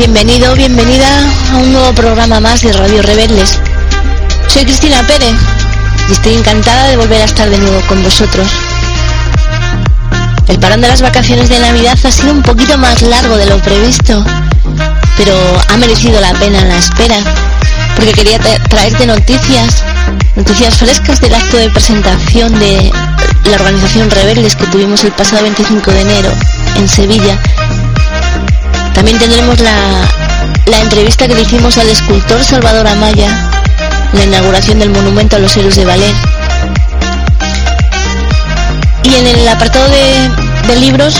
Bienvenido, bienvenida a un nuevo programa más de Radio Rebeldes. Soy Cristina Pérez y estoy encantada de volver a estar de nuevo con vosotros. El parón de las vacaciones de Navidad ha sido un poquito más largo de lo previsto, pero ha merecido la pena la espera, porque quería traerte noticias, noticias frescas del acto de presentación de la organización Rebeldes que tuvimos el pasado 25 de enero en Sevilla también tendremos la, entrevista que le hicimos al escultor Salvador Amaya, la inauguración del monumento a los héroes de ballet. Y en el apartado de, libros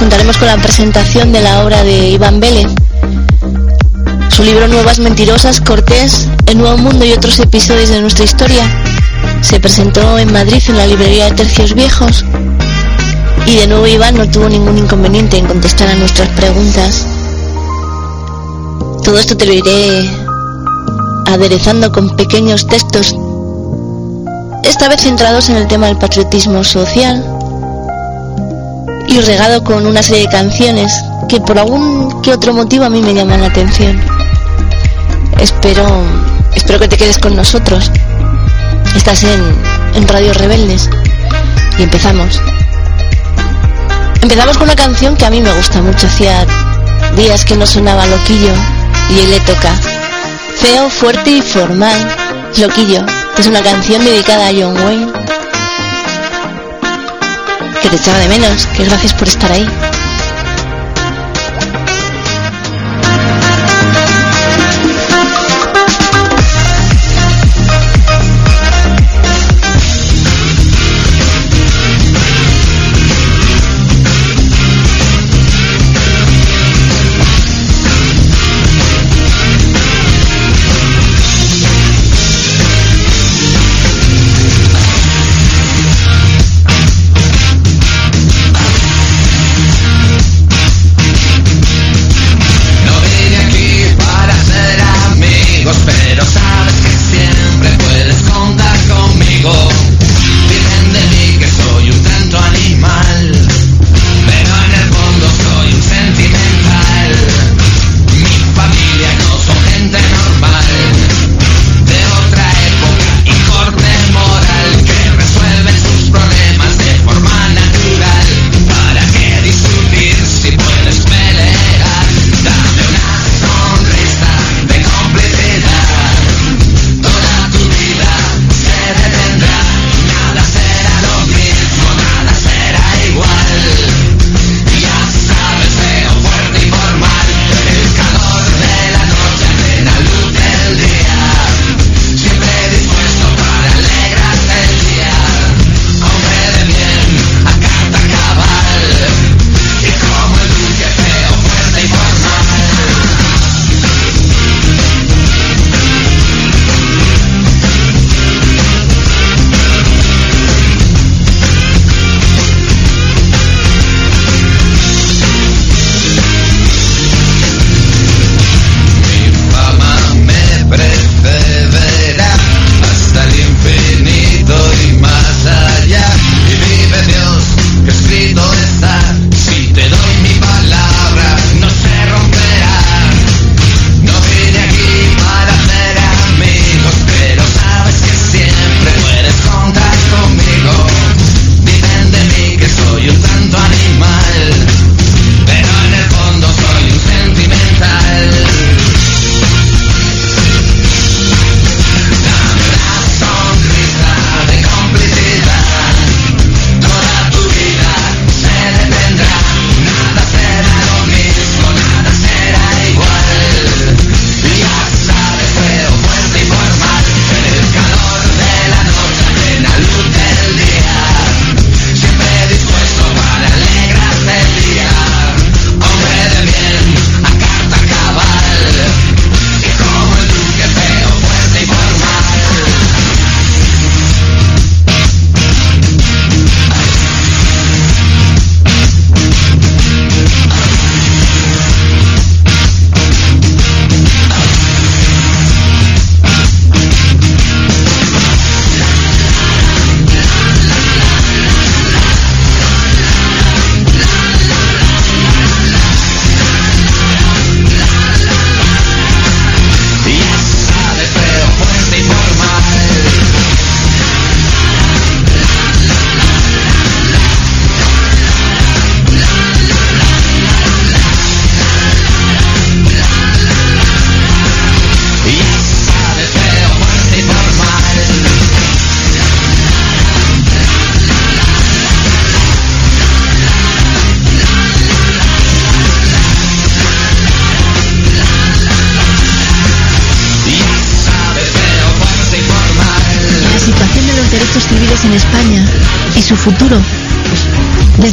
contaremos con la presentación de la obra de Iván Vélez. Su libro Nuevas Mentirosas, Cortés, El Nuevo Mundo y otros episodios de nuestra historia se presentó en Madrid en la librería de Tercios Viejos y de nuevo Iván no tuvo ningún inconveniente en contestar a nuestras preguntas. Todo esto te lo iré aderezando con pequeños textos, esta vez centrados en el tema del patriotismo social y regado con una serie de canciones que por algún que otro motivo a mí me llaman la atención. Espero, espero que te quedes con nosotros. Estás en, en Radio Rebeldes y empezamos. Empezamos con una canción que a mí me gusta mucho, hacía días que no sonaba Loquillo y él le toca. Feo, fuerte y formal, Loquillo, es una canción dedicada a John Wayne. Que te echaba de menos, que gracias por estar ahí.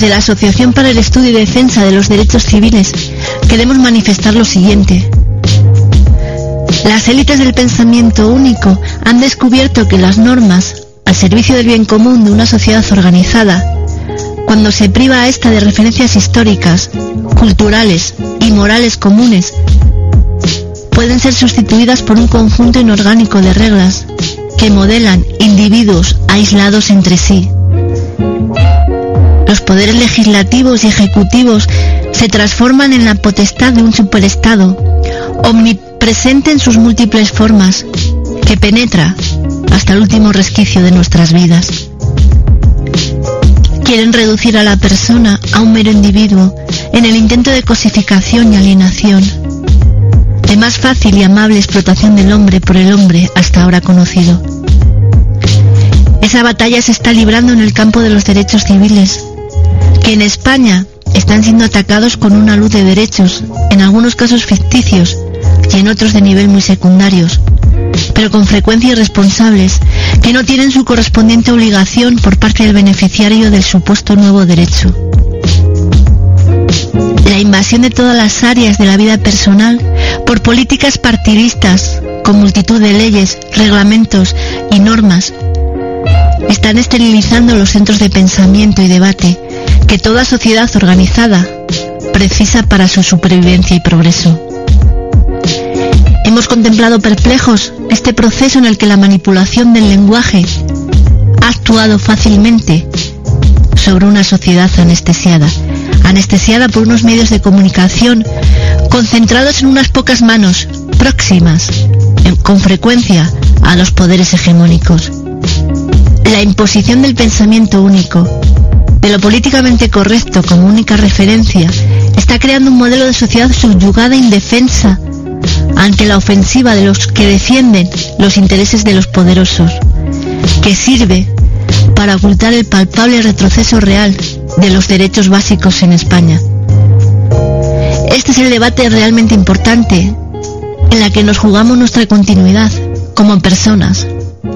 Desde la Asociación para el Estudio y Defensa de los Derechos Civiles queremos manifestar lo siguiente. Las élites del pensamiento único han descubierto que las normas, al servicio del bien común de una sociedad organizada, cuando se priva a esta de referencias históricas, culturales y morales comunes, pueden ser sustituidas por un conjunto inorgánico de reglas que modelan individuos aislados entre sí. Los poderes legislativos y ejecutivos se transforman en la potestad de un superestado, omnipresente en sus múltiples formas, que penetra hasta el último resquicio de nuestras vidas. Quieren reducir a la persona a un mero individuo en el intento de cosificación y alienación, de más fácil y amable explotación del hombre por el hombre hasta ahora conocido. Esa batalla se está librando en el campo de los derechos civiles, que en España están siendo atacados con una luz de derechos, en algunos casos ficticios y en otros de nivel muy secundarios, pero con frecuencia irresponsables, que no tienen su correspondiente obligación por parte del beneficiario del supuesto nuevo derecho. La invasión de todas las áreas de la vida personal por políticas partidistas, con multitud de leyes, reglamentos y normas, están esterilizando los centros de pensamiento y debate que toda sociedad organizada precisa para su supervivencia y progreso. Hemos contemplado perplejos este proceso en el que la manipulación del lenguaje ha actuado fácilmente sobre una sociedad anestesiada, anestesiada por unos medios de comunicación concentrados en unas pocas manos, próximas, con frecuencia, a los poderes hegemónicos. La imposición del pensamiento único, de lo políticamente correcto como única referencia, está creando un modelo de sociedad subyugada e indefensa ante la ofensiva de los que defienden los intereses de los poderosos, que sirve para ocultar el palpable retroceso real de los derechos básicos en España. Este es el debate realmente importante en la que nos jugamos nuestra continuidad como personas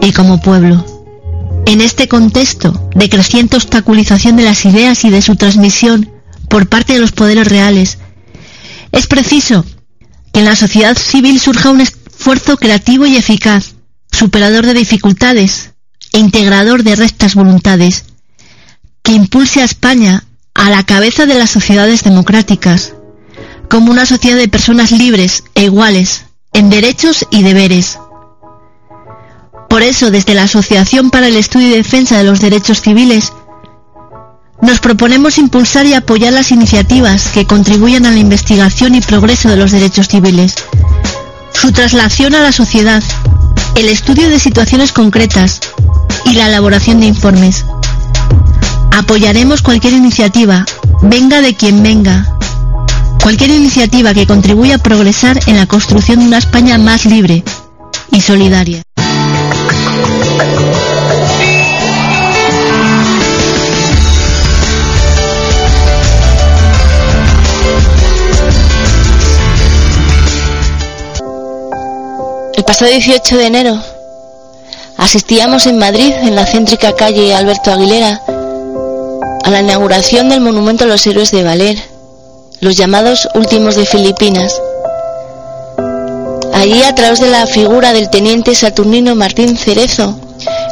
y como pueblo. En este contexto de creciente obstaculización de las ideas y de su transmisión por parte de los poderes reales, es preciso que en la sociedad civil surja un esfuerzo creativo y eficaz, superador de dificultades e integrador de rectas voluntades, que impulse a España a la cabeza de las sociedades democráticas, como una sociedad de personas libres e iguales en derechos y deberes por eso, desde la Asociación para el Estudio y Defensa de los Derechos Civiles, nos proponemos impulsar y apoyar las iniciativas que contribuyan a la investigación y progreso de los derechos civiles, su traslación a la sociedad, el estudio de situaciones concretas y la elaboración de informes. Apoyaremos cualquier iniciativa, venga de quien venga, cualquier iniciativa que contribuya a progresar en la construcción de una España más libre y solidaria. Pasado 18 de enero asistíamos en Madrid, en la céntrica calle Alberto Aguilera, a la inauguración del monumento a los héroes de Valer, los llamados últimos de Filipinas. Allí, a través de la figura del teniente Saturnino Martín Cerezo,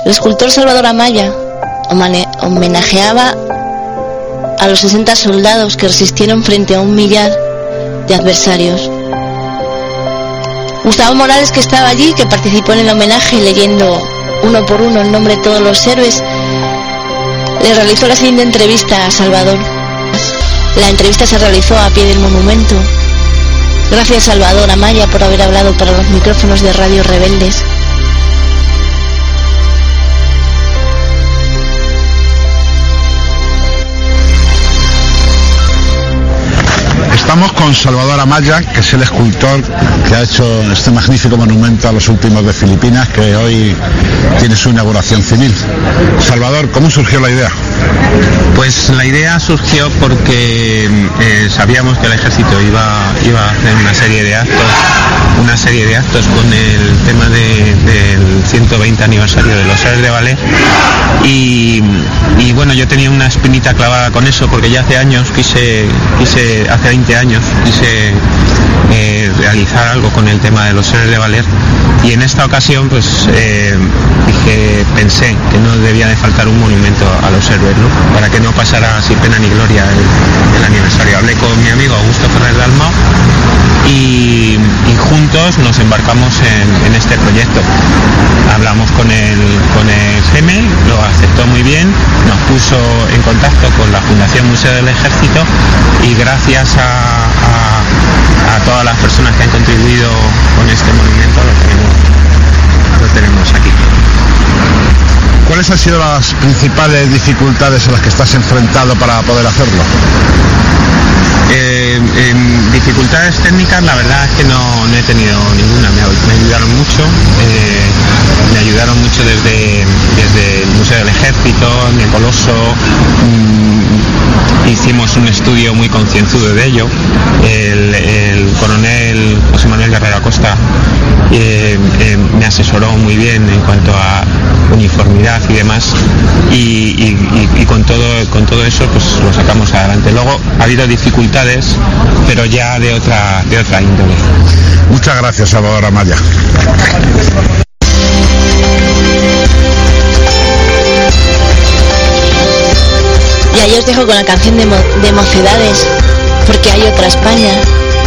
el escultor Salvador Amaya homenajeaba a los 60 soldados que resistieron frente a un millar de adversarios. Gustavo Morales, que estaba allí, que participó en el homenaje leyendo uno por uno el nombre de todos los héroes, le realizó la siguiente entrevista a Salvador. La entrevista se realizó a pie del monumento. Gracias Salvador Amaya por haber hablado para los micrófonos de Radio Rebeldes. Estamos con Salvador Amaya, que es el escultor que ha hecho este magnífico monumento a los últimos de Filipinas, que hoy tiene su inauguración civil. Salvador, ¿cómo surgió la idea? Pues la idea surgió porque eh, sabíamos que el ejército iba, iba a hacer una serie de actos, una serie de actos con el tema del 120 aniversario de los héroes de ballet y, bueno yo tenía una espinita clavada con eso porque ya hace años quise, quise hace 20 años quise eh, realizar algo con el tema de los héroes de ballet y en esta ocasión pues eh, dije pensé que no debía de faltar un monumento a los héroes para que no pasara sin pena ni gloria el, aniversario. Hablé con mi amigo Augusto Ferrer Dalmau y, y juntos nos embarcamos en, este proyecto. Hablamos con el, con el GEMEL, lo aceptó muy bien, nos puso en contacto con la Fundación Museo del Ejército y gracias a, todas las personas que han contribuido con este monumento lo tenemos, lo tenemos aquí. ¿Cuáles han sido las principales dificultades a las que estás enfrentado para poder hacerlo? Eh, en dificultades técnicas la verdad es que no, he tenido ninguna, me, ayudaron mucho, eh, me ayudaron mucho desde, desde el Museo del Ejército, en el Coloso, mm, hicimos un estudio muy concienzudo de ello, el, coronel José Manuel Guerrero Acosta eh, me asesoró muy bien en cuanto a uniformidad y demás. Y, con todo con todo eso pues lo sacamos adelante. Luego ha habido dificultades pero ya de otra de otra índole. Muchas gracias Salvador Amaya y ahí os dejo con la canción de, de mocedades porque hay otra España.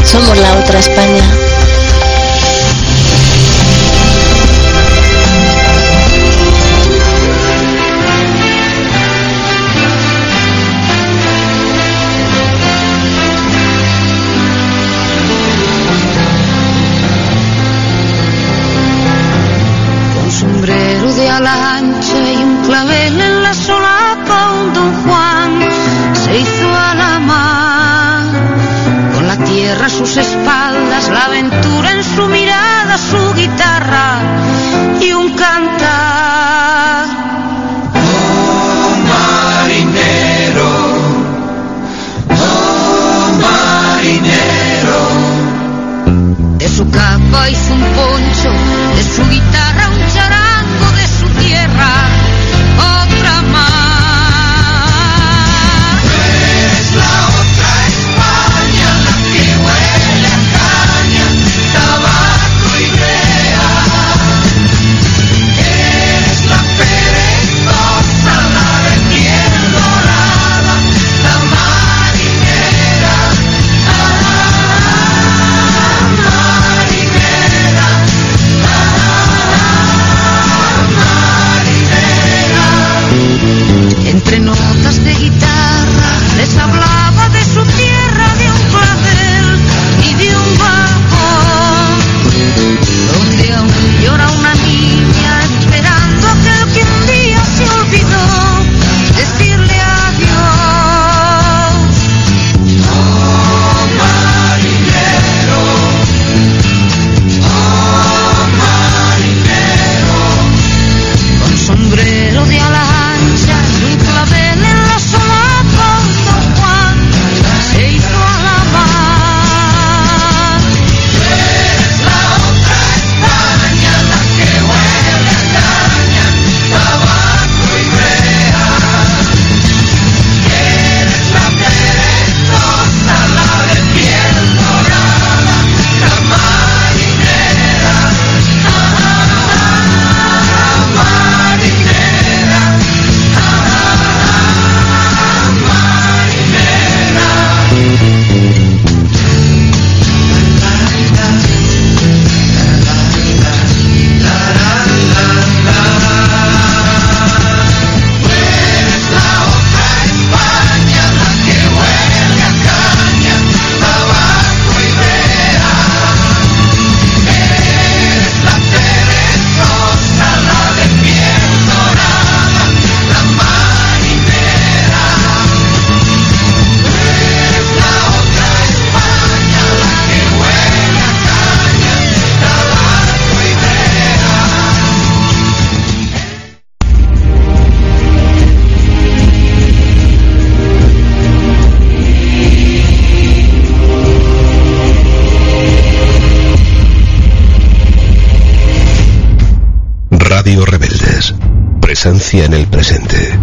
Somos la otra España en el presente.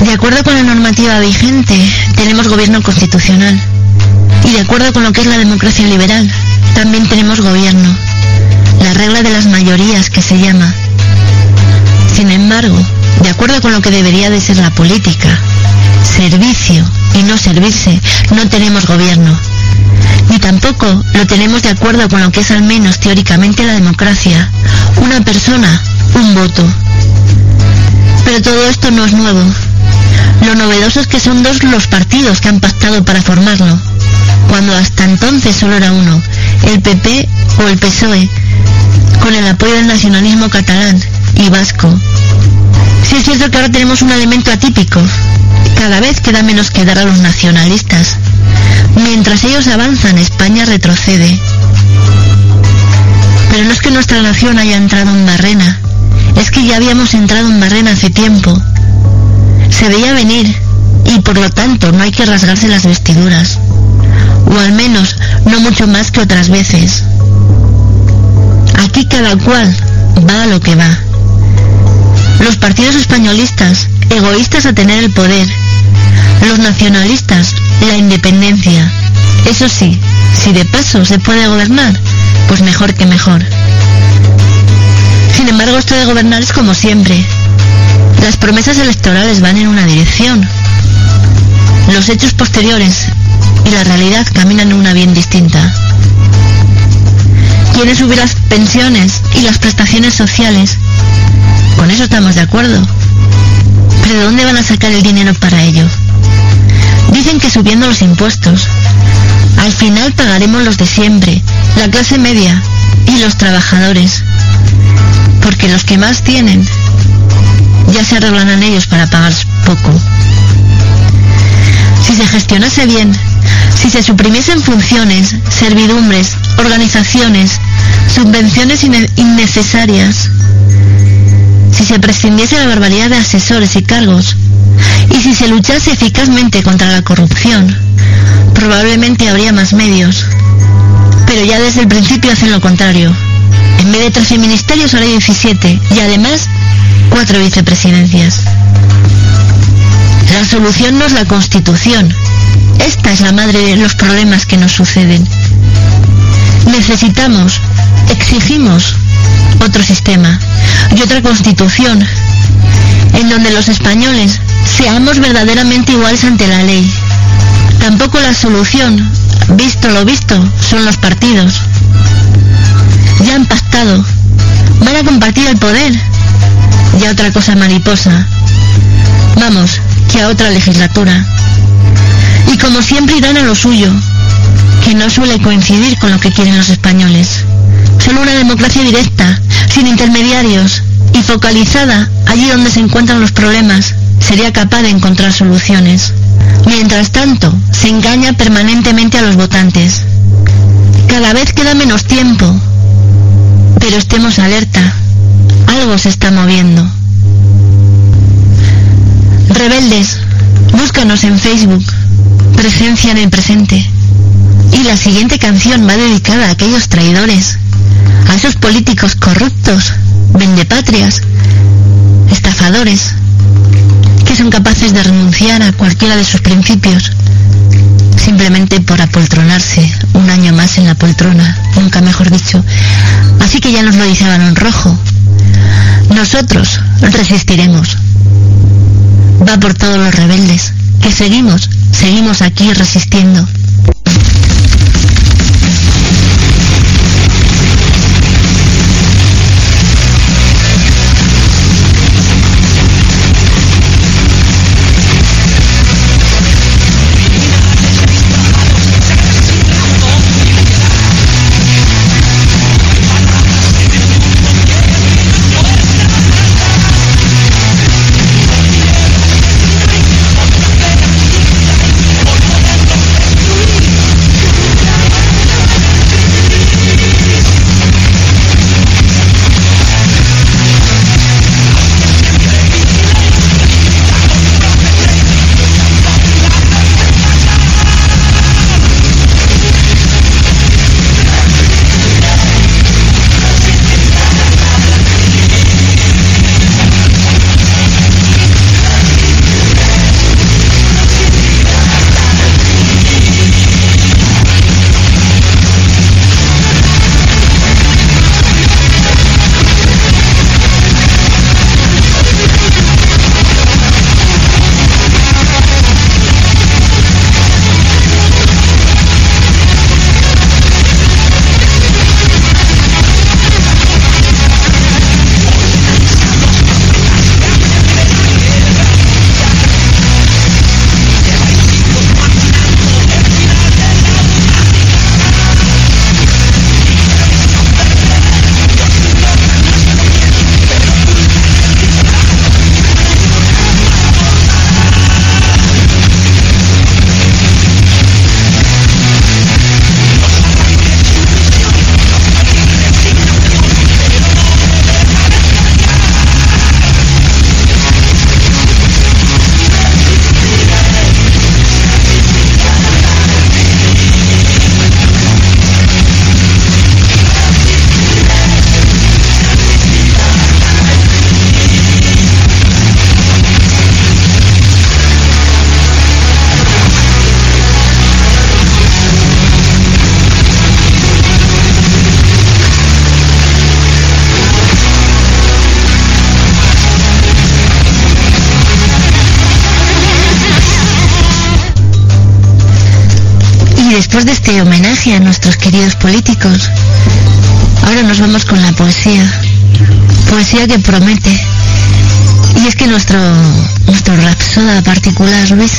De acuerdo con la normativa vigente, tenemos gobierno constitucional. Y de acuerdo con lo que es la democracia liberal, también tenemos gobierno. La regla de las mayorías que se llama. Sin embargo, de acuerdo con lo que debería de ser la política, servicio y no servirse, no tenemos gobierno. Ni tampoco lo tenemos de acuerdo con lo que es al menos teóricamente la democracia. Una persona, un voto. Pero todo esto no es nuevo. Lo novedoso es que son dos los partidos que han pactado para formarlo, cuando hasta entonces solo era uno, el PP o el PSOE, con el apoyo del nacionalismo catalán y vasco. Sí es cierto que ahora tenemos un elemento atípico. Cada vez queda menos que dar a los nacionalistas. Mientras ellos avanzan, España retrocede. Pero no es que nuestra nación haya entrado en barrena, es que ya habíamos entrado en barrena hace tiempo. Se veía venir y por lo tanto no hay que rasgarse las vestiduras. O al menos no mucho más que otras veces. Aquí cada cual va a lo que va. Los partidos españolistas, egoístas a tener el poder. Los nacionalistas, la independencia. Eso sí, si de paso se puede gobernar, pues mejor que mejor. Sin embargo, esto de gobernar es como siempre. Las promesas electorales van en una dirección. Los hechos posteriores y la realidad caminan en una bien distinta. Quieren subir las pensiones y las prestaciones sociales. Con eso estamos de acuerdo. Pero ¿de dónde van a sacar el dinero para ello? Dicen que subiendo los impuestos. Al final pagaremos los de siempre, la clase media y los trabajadores. Porque los que más tienen ya se arreglan ellos para pagar poco. Si se gestionase bien, si se suprimiesen funciones, servidumbres, organizaciones, subvenciones inne- innecesarias, si se prescindiese la barbaridad de asesores y cargos, y si se luchase eficazmente contra la corrupción, probablemente habría más medios. Pero ya desde el principio hacen lo contrario. En vez de 13 ministerios ahora hay 17 y además cuatro vicepresidencias. La solución no es la constitución. Esta es la madre de los problemas que nos suceden. Necesitamos, exigimos otro sistema y otra constitución en donde los españoles seamos verdaderamente iguales ante la ley. Tampoco la solución, visto lo visto, son los partidos. Ya han pactado, van a compartir el poder. Ya otra cosa mariposa. Vamos, que a otra legislatura. Y como siempre irán a lo suyo, que no suele coincidir con lo que quieren los españoles. Solo una democracia directa, sin intermediarios y focalizada allí donde se encuentran los problemas, sería capaz de encontrar soluciones. Mientras tanto, se engaña permanentemente a los votantes. Cada vez queda menos tiempo, pero estemos alerta. Algo se está moviendo. Rebeldes, búscanos en Facebook. Presencia en el presente. Y la siguiente canción va dedicada a aquellos traidores, a esos políticos corruptos, vendepatrias, estafadores, que son capaces de renunciar a cualquiera de sus principios simplemente por apoltronarse un año más en la poltrona, nunca mejor dicho. Así que ya nos lo dice Balón Rojo. Nosotros resistiremos. Va por todos los rebeldes, que seguimos, seguimos aquí resistiendo. Este homenaje a nuestros queridos políticos, ahora nos vamos con la poesía. Poesía que promete. Y es que nuestro, nuestro rapsoda particular, Luis,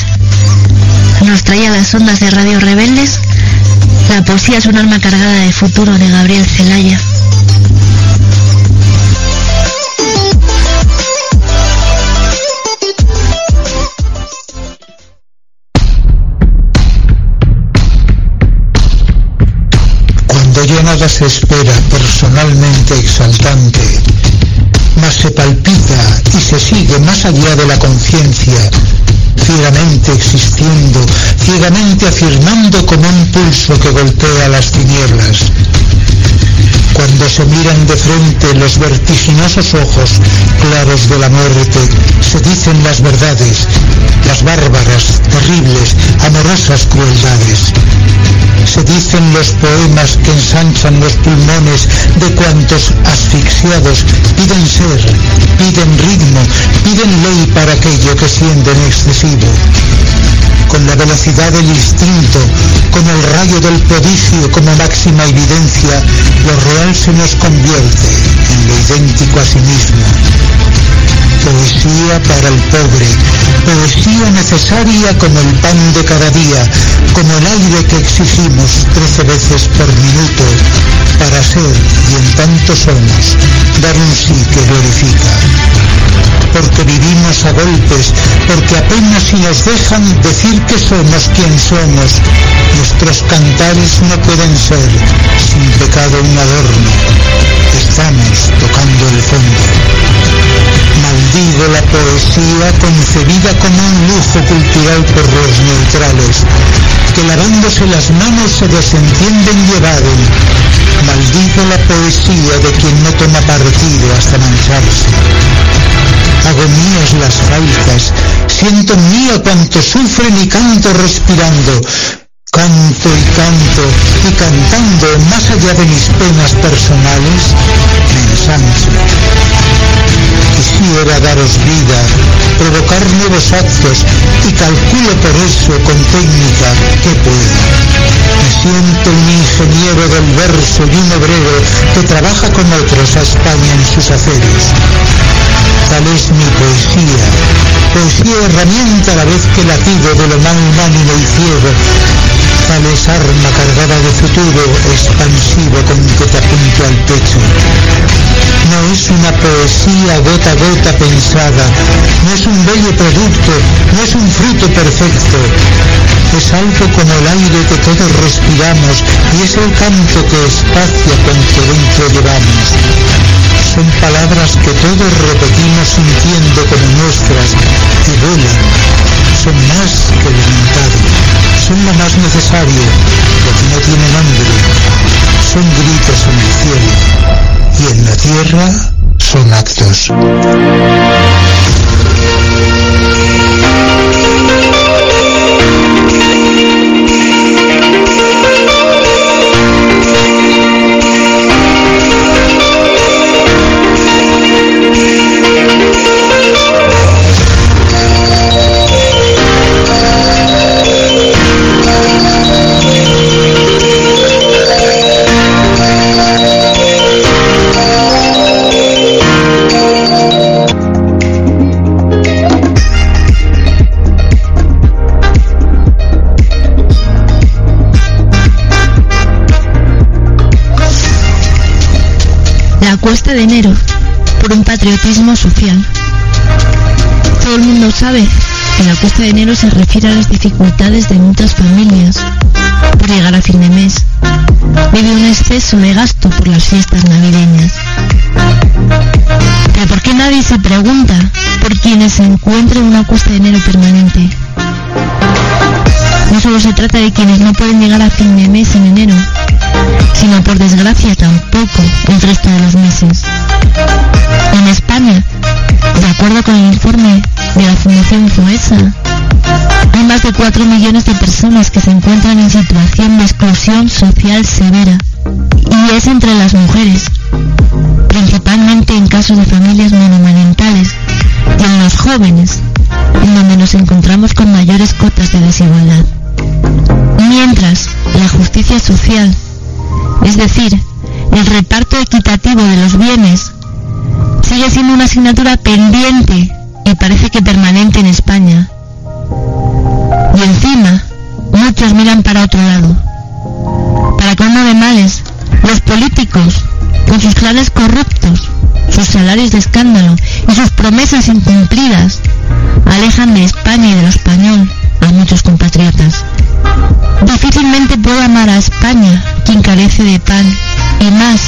nos trae a las ondas de Radio Rebeldes. La poesía es un arma cargada de futuro de Gabriel Celaya. Cuando ya nada se espera personalmente exaltante, más se palpita y se sigue más allá de la conciencia, ciegamente existiendo, ciegamente afirmando como un pulso que golpea las tinieblas. Cuando se miran de frente los vertiginosos ojos claros de la muerte, se dicen las verdades, las bárbaras, terribles, amorosas crueldades. Se dicen los poemas que ensanchan los pulmones de cuantos asfixiados piden ser, piden ritmo, piden ley para aquello que sienten excesivo. Con la velocidad del instinto, con el rayo del prodigio como máxima evidencia, lo real se nos convierte en lo idéntico a sí mismo poesía para el pobre, poesía necesaria como el pan de cada día, como el aire que exigimos trece veces por minuto, para ser, y en tanto somos, dar un sí que glorifica. Porque vivimos a golpes, porque apenas si nos dejan decir que somos quien somos, nuestros cantares no pueden ser sin pecado un adorno. Estamos tocando el fondo. Maldigo la poesía concebida como un lujo cultural por los neutrales, que lavándose las manos se desentienden y evaden. Maldigo la poesía de quien no toma partido hasta mancharse. Hago mías las faltas, siento mío cuanto sufren y canto respirando, Canto y canto y cantando más allá de mis penas personales, me ensancho. Quisiera daros vida, provocar nuevos actos y calculo por eso con técnica que puedo. Me siento un ingeniero del verso y un obrero que trabaja con otros a España en sus aferos. Tal es mi poesía, poesía herramienta a la vez que latido de lo más unánime y ciego, tal es arma cargada de futuro expansivo con que te apunto al pecho. No es una poesía gota a gota pensada, no es un bello producto, no es un fruto perfecto. Es algo como el aire que todos respiramos y es el canto que espacia cuanto dentro llevamos. Son palabras que todos repetimos sintiendo como nuestras y vuelan. Son más que voluntad, son lo más necesario, porque no tienen hambre. Son gritos en el cielo y en la tierra son actos. Se refiere a las dificultades de muchas familias por llegar a fin de mes. Vive un exceso de gasto por las fiestas navideñas. Pero ¿por qué nadie se pregunta por quienes se encuentran en una cuesta de enero permanente? No solo se trata de quienes no pueden llegar a fin de mes en enero, sino por desgracia tampoco el resto de los meses. En España, de acuerdo con el informe de la Fundación FUESA, hay más de 4 millones de personas que se encuentran en situación de exclusión social severa, y es entre las mujeres, principalmente en casos de familias monomarentales y en los jóvenes, en donde nos encontramos con mayores cotas de desigualdad. Mientras, justicia social, es decir, el reparto equitativo de los bienes, sigue siendo una asignatura pendiente y parece que permanente en España. Y encima, muchos miran para otro lado. Para colmo de males, los políticos, con sus clanes corruptos, sus salarios de escándalo y sus promesas incumplidas, alejan de España y de lo español a muchos compatriotas. Difícilmente puedo amar a España, quien carece de pan, y más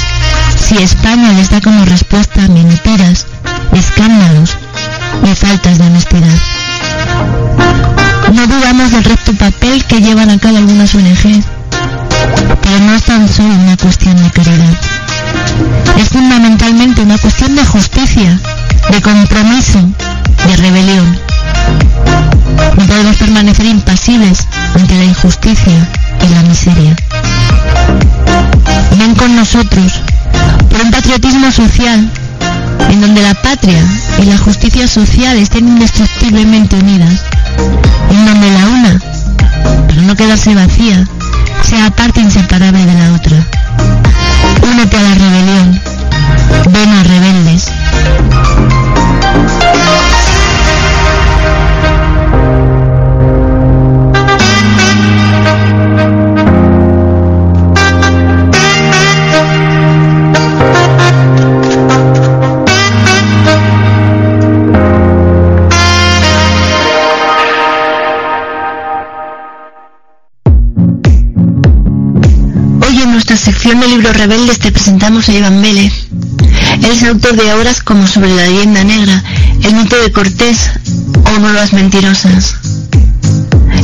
si España les da como respuesta mentiras, escándalos y faltas de honestidad. No dudamos del recto papel que llevan a cabo algunas ONG, pero no es tan solo una cuestión de caridad. Es fundamentalmente una cuestión de justicia, de compromiso, de rebelión. No podemos permanecer impasibles ante la injusticia y la miseria. Ven con nosotros por un patriotismo social en donde la patria y la justicia social estén indestructiblemente unidas, en donde la una, para no quedarse vacía, sea parte inseparable de la otra. Únete a la rebelión, ven a rebeldes. Sección de libros rebeldes te presentamos a Iván Vélez. Él es autor de obras como Sobre la leyenda negra, El mito de Cortés o Nuevas mentirosas.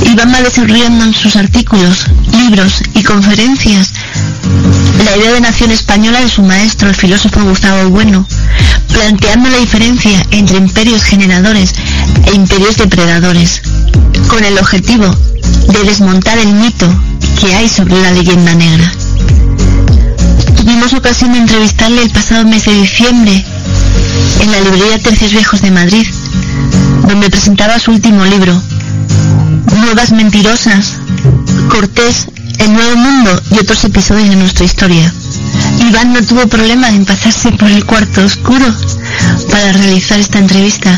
Iván va desarrollando en sus artículos, libros y conferencias la idea de nación española de su maestro, el filósofo Gustavo Bueno, planteando la diferencia entre imperios generadores e imperios depredadores, con el objetivo de desmontar el mito que hay sobre la leyenda negra. Tuvimos ocasión de entrevistarle el pasado mes de diciembre en la librería Tercios Viejos de Madrid, donde presentaba su último libro, Nuevas Mentirosas, Cortés, El Nuevo Mundo y otros episodios de nuestra historia. Iván no tuvo problema en pasarse por el cuarto oscuro para realizar esta entrevista.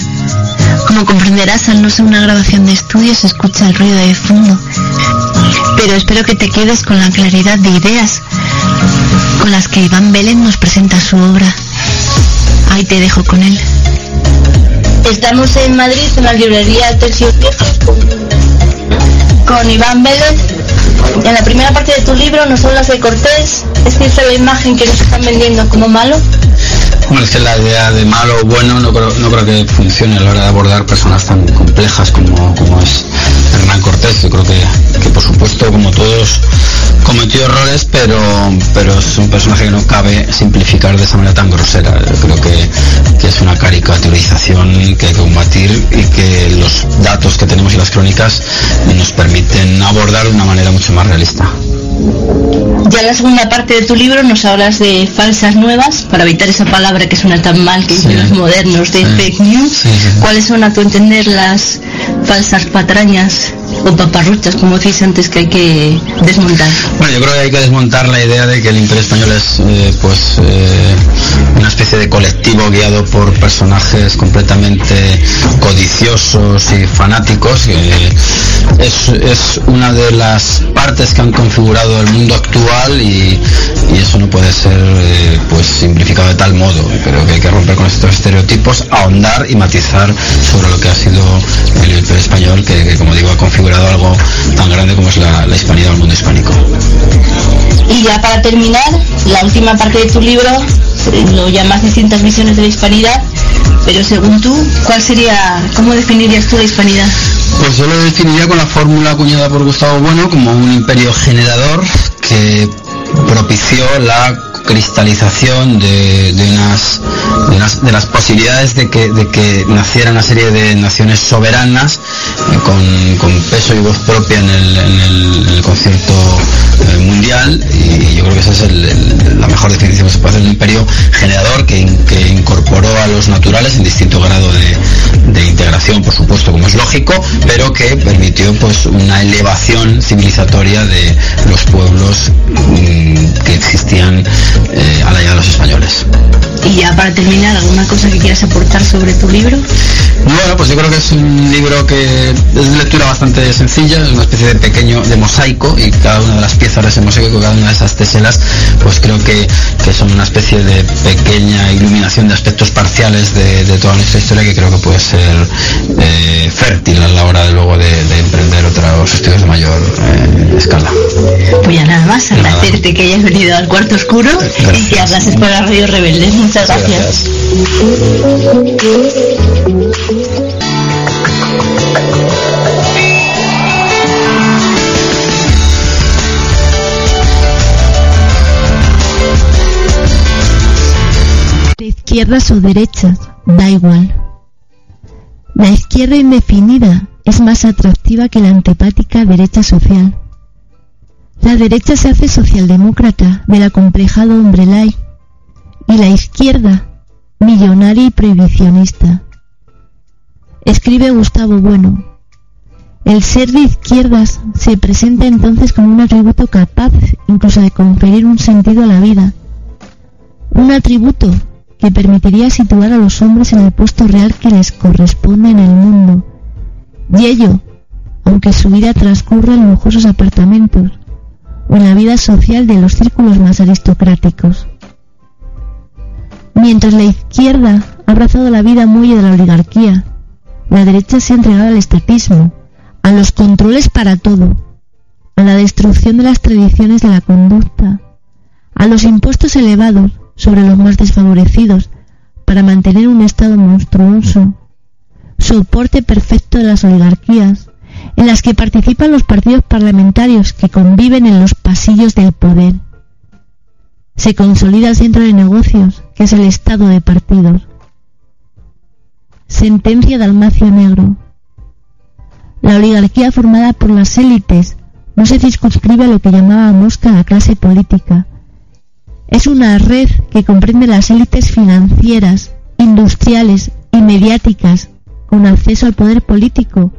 Como comprenderás, al no ser una grabación de estudio se escucha el ruido de fondo. Pero espero que te quedes con la claridad de ideas con las que Iván Vélez nos presenta su obra. Ahí te dejo con él. Estamos en Madrid, en la librería Viejos, con Iván Vélez. En la primera parte de tu libro nos hablas de Cortés. ¿Es cierta la imagen que nos están vendiendo como malo? Bueno, es que la idea de malo o bueno no creo, que funcione a la hora de abordar personas tan complejas como, como es Hernán Cortés. Yo creo que, que, por supuesto, como todos, cometió errores, pero, pero es un personaje que no cabe simplificar de esa manera tan grosera. Yo creo que, que es una caricaturización que hay que combatir y que los datos que tenemos y las crónicas nos permiten abordar de una manera mucho más realista. Ya en la segunda parte de tu libro nos hablas de falsas nuevas, para evitar esa palabra que suena tan mal que dicen Sí. los modernos, de Sí. fake news. Sí. ¿Cuáles son, a tu entender, las falsas patrañas o paparruchas, como decís antes, que hay que desmontar? Bueno, yo creo que hay que desmontar la idea de que el Imperio Español es eh, pues eh, una especie de colectivo guiado por personajes completamente codiciosos y fanáticos. Es, es una de las partes que han configurado el mundo actual y, y eso no puede ser eh, pues simplificado de tal modo. Creo que hay que romper con estos estereotipos, ahondar y matizar sobre lo que ha sido el Español, que, que, como digo ha configurado algo tan grande como es la, la hispanidad el mundo hispánico. Y ya para terminar, la última parte de tu libro lo llamas distintas visiones de la hispanidad, pero según tú, ¿cuál sería, cómo definirías tú la hispanidad? Pues yo lo definiría con la fórmula acuñada por Gustavo Bueno como un imperio generador que propició la cristalización de, de las posibilidades de que, de que naciera una serie de naciones soberanas eh, con, con peso y voz propia en el, en el- concierto eh, mundial. Y yo creo que esa es la mejor definición que se puede hacer un imperio generador que, que incorporó a los naturales en distinto grado de, de integración, por supuesto, como es lógico, pero que permitió pues una elevación civilizatoria de los pueblos mm, que existían eh, a la de los españoles. Y ya para terminar, ¿alguna cosa que quieras aportar sobre tu libro? Bueno, pues yo creo que es un libro que es de lectura bastante sencilla, es una especie de pequeño, de mosaico, y cada una de las piezas de ese mosaico, cada una de esas teselas, pues creo que, que son una especie de pequeña iluminación de aspectos parciales de, de toda nuestra historia que creo que puede ser eh, fértil a la hora de luego de, de emprender otros estudios de mayor eh, escala. Pues ya nada más, agradecerte que hayas venido al cuarto oscuro y que hablases por la radio rebelde. Muchas gracias. De izquierdas o derechas, da igual. La izquierda indefinida es más atractiva que la antipática derecha social. La derecha se hace socialdemócrata del acomplejado hombre lai y la izquierda millonaria y prohibicionista. Escribe Gustavo Bueno. El ser de izquierdas se presenta entonces como un atributo capaz incluso de conferir un sentido a la vida. Un atributo que permitiría situar a los hombres en el puesto real que les corresponde en el mundo. Y ello, aunque su vida transcurra en lujosos apartamentos o en la vida social de los círculos más aristocráticos. Mientras la izquierda ha abrazado la vida muelle de la oligarquía, la derecha se ha entregado al estatismo, a los controles para todo, a la destrucción de las tradiciones de la conducta, a los impuestos elevados sobre los más desfavorecidos para mantener un Estado monstruoso, soporte perfecto de las oligarquías, en las que participan los partidos parlamentarios que conviven en los pasillos del poder. Se consolida el centro de negocios, es el Estado de partidos. Sentencia de Almacio Negro. La oligarquía formada por las élites no se circunscribe a lo que llamábamos la clase política. Es una red que comprende las élites financieras, industriales y mediáticas con acceso al poder político.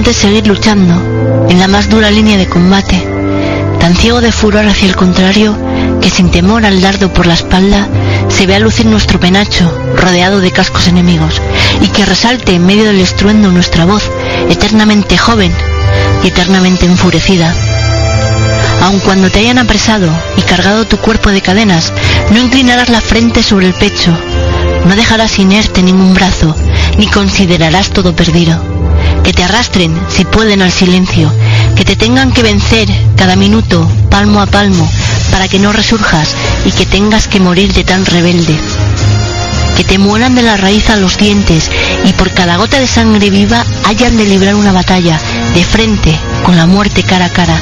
Importante es seguir luchando en la más dura línea de combate, tan ciego de furor hacia el contrario que sin temor al dardo por la espalda se vea lucir nuestro penacho rodeado de cascos enemigos y que resalte en medio del estruendo nuestra voz eternamente joven y eternamente enfurecida. Aun cuando te hayan apresado y cargado tu cuerpo de cadenas, no inclinarás la frente sobre el pecho, no dejarás inerte ningún brazo, ni considerarás todo perdido. Que te arrastren, si pueden, al silencio, que te tengan que vencer cada minuto, palmo a palmo, para que no resurjas y que tengas que morir de tan rebelde. que te mueran de la raíz a los dientes y por cada gota de sangre viva hayan de librar una batalla de frente con la muerte cara a cara.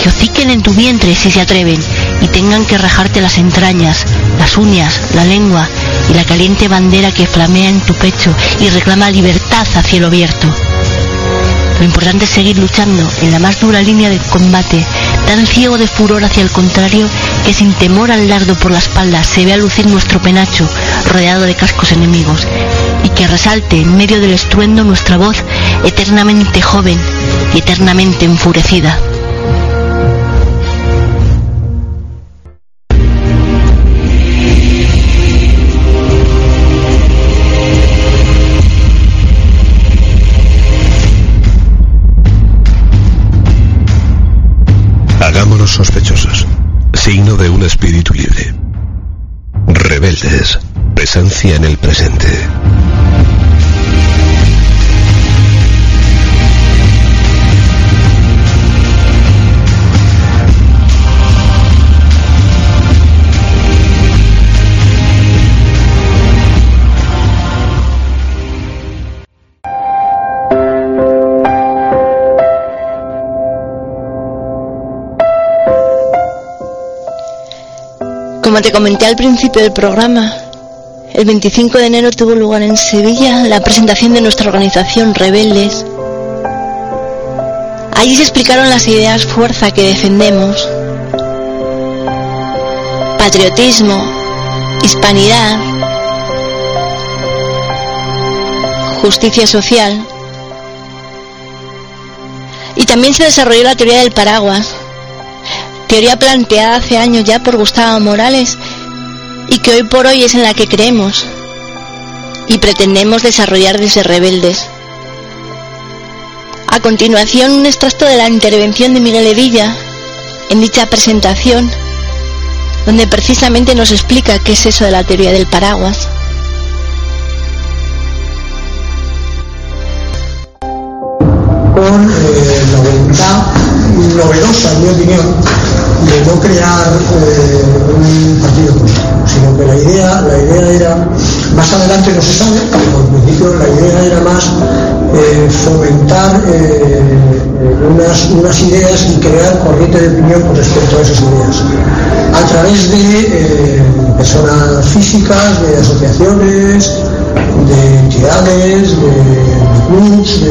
Que hociquen en tu vientre si se atreven y tengan que rajarte las entrañas, las uñas, la lengua y la caliente bandera que flamea en tu pecho y reclama libertad a cielo abierto. Lo importante es seguir luchando en la más dura línea de combate, tan ciego de furor hacia el contrario que sin temor al dardo por la espalda se vea lucir nuestro penacho rodeado de cascos enemigos y que resalte en medio del estruendo nuestra voz eternamente joven y eternamente enfurecida. En el presente. Como te comenté al principio del programa, el 25 de enero tuvo lugar en Sevilla la presentación de nuestra organización Rebeldes. Allí se explicaron las ideas fuerza que defendemos. Patriotismo, hispanidad, justicia social. Y también se desarrolló la teoría del paraguas, teoría planteada hace años ya por Gustavo Morales y que hoy por hoy es en la que creemos y pretendemos desarrollar desde rebeldes. A continuación, un extracto de la intervención de Miguel Evilla en dicha presentación, donde precisamente nos explica qué es eso de la teoría del paraguas. eh, novedosa, en mi opinión, de no crear eh, un partido político, sino que la idea, la idea era, más adelante no se sabe, pero al principio la idea era más eh, fomentar eh, unas, unas ideas y crear corriente de opinión con respecto a esas ideas, a través de personas físicas, de asociaciones, de entidades, de, de clubs, de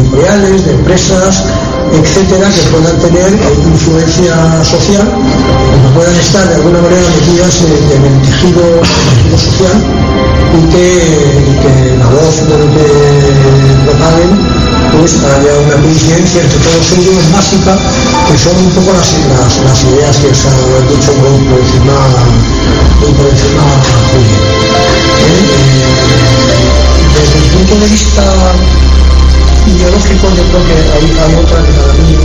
editoriales, de empresas, etcétera, que puedan tener influencia social, que puedan estar de alguna manera metidas en, el, tejido, social y que, la voz de lo que propaguen haya una coincidencia entre todos ellos básica, que son un poco las, ideas que se han dicho muy por encima, por encima Julio. ¿Eh? Eh, desde el punto de vista yo creo que hay, hay otra que para mí eh,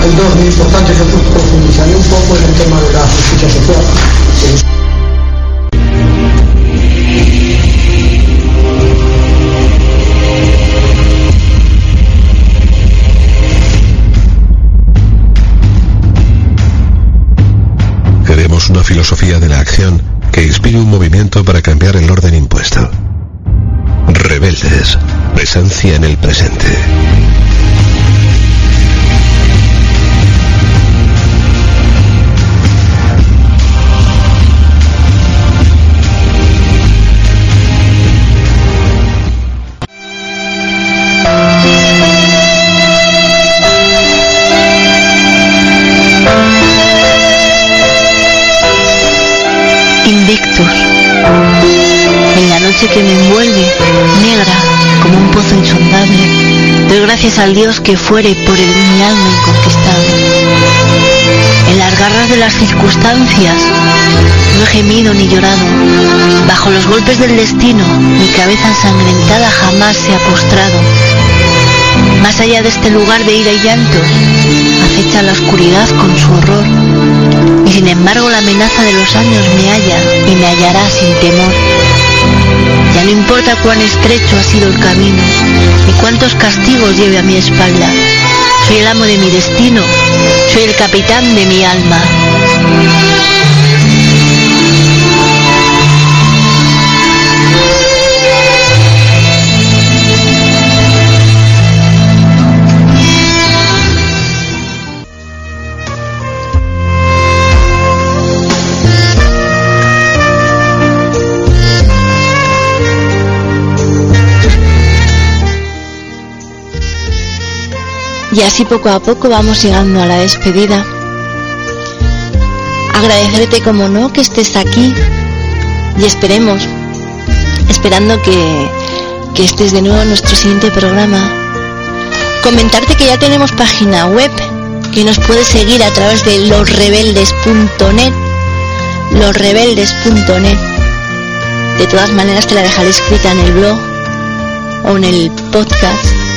hay dos muy importantes yo profundizaré un poco en el tema de la justicia social Queremos una filosofía de la acción que inspire un movimiento para cambiar el orden impuesto. Rebeldes. Presencia en el presente. Invictus. En la noche que me envuelve, negra gracias al Dios que fuere por el mi alma inconquistable. En las garras de las circunstancias no he gemido ni llorado. Bajo los golpes del destino, mi cabeza ensangrentada jamás se ha postrado. Más allá de este lugar de ira y llanto, acecha la oscuridad con su horror. Y sin embargo la amenaza de los años me halla y me hallará sin temor. Ya no importa cuán estrecho ha sido el camino, ni cuántos castigos lleve a mi espalda. Soy el amo de mi destino, soy el capitán de mi alma. Y así poco a poco vamos llegando a la despedida. Agradecerte como no que estés aquí y esperemos, esperando que, que estés de nuevo en nuestro siguiente programa. Comentarte que ya tenemos página web, que nos puedes seguir a través de losrebeldes.net, losrebeldes.net. De todas maneras te la dejaré escrita en el blog o en el podcast.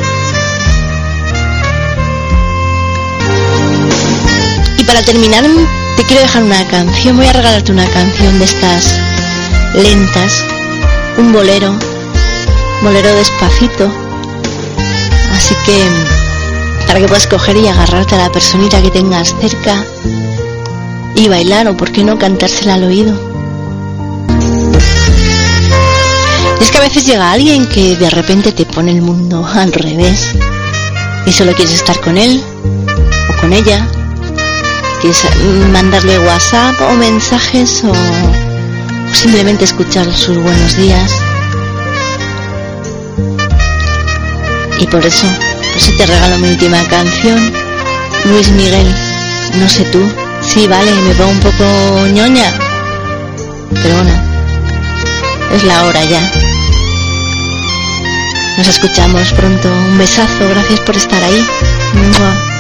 Para terminar te quiero dejar una canción, voy a regalarte una canción de estas lentas, un bolero, bolero despacito. Así que para que puedas coger y agarrarte a la personita que tengas cerca y bailar o por qué no cantársela al oído. Es que a veces llega alguien que de repente te pone el mundo al revés y solo quieres estar con él o con ella. Mandarle WhatsApp o mensajes o simplemente escuchar sus buenos días. Y por eso, pues si te regalo mi última canción, Luis Miguel, no sé tú. Sí, vale, me pongo un poco ñoña. Pero bueno, es la hora ya. Nos escuchamos pronto. Un besazo, gracias por estar ahí.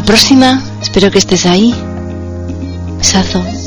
La próxima, espero que estés ahí. Besazo.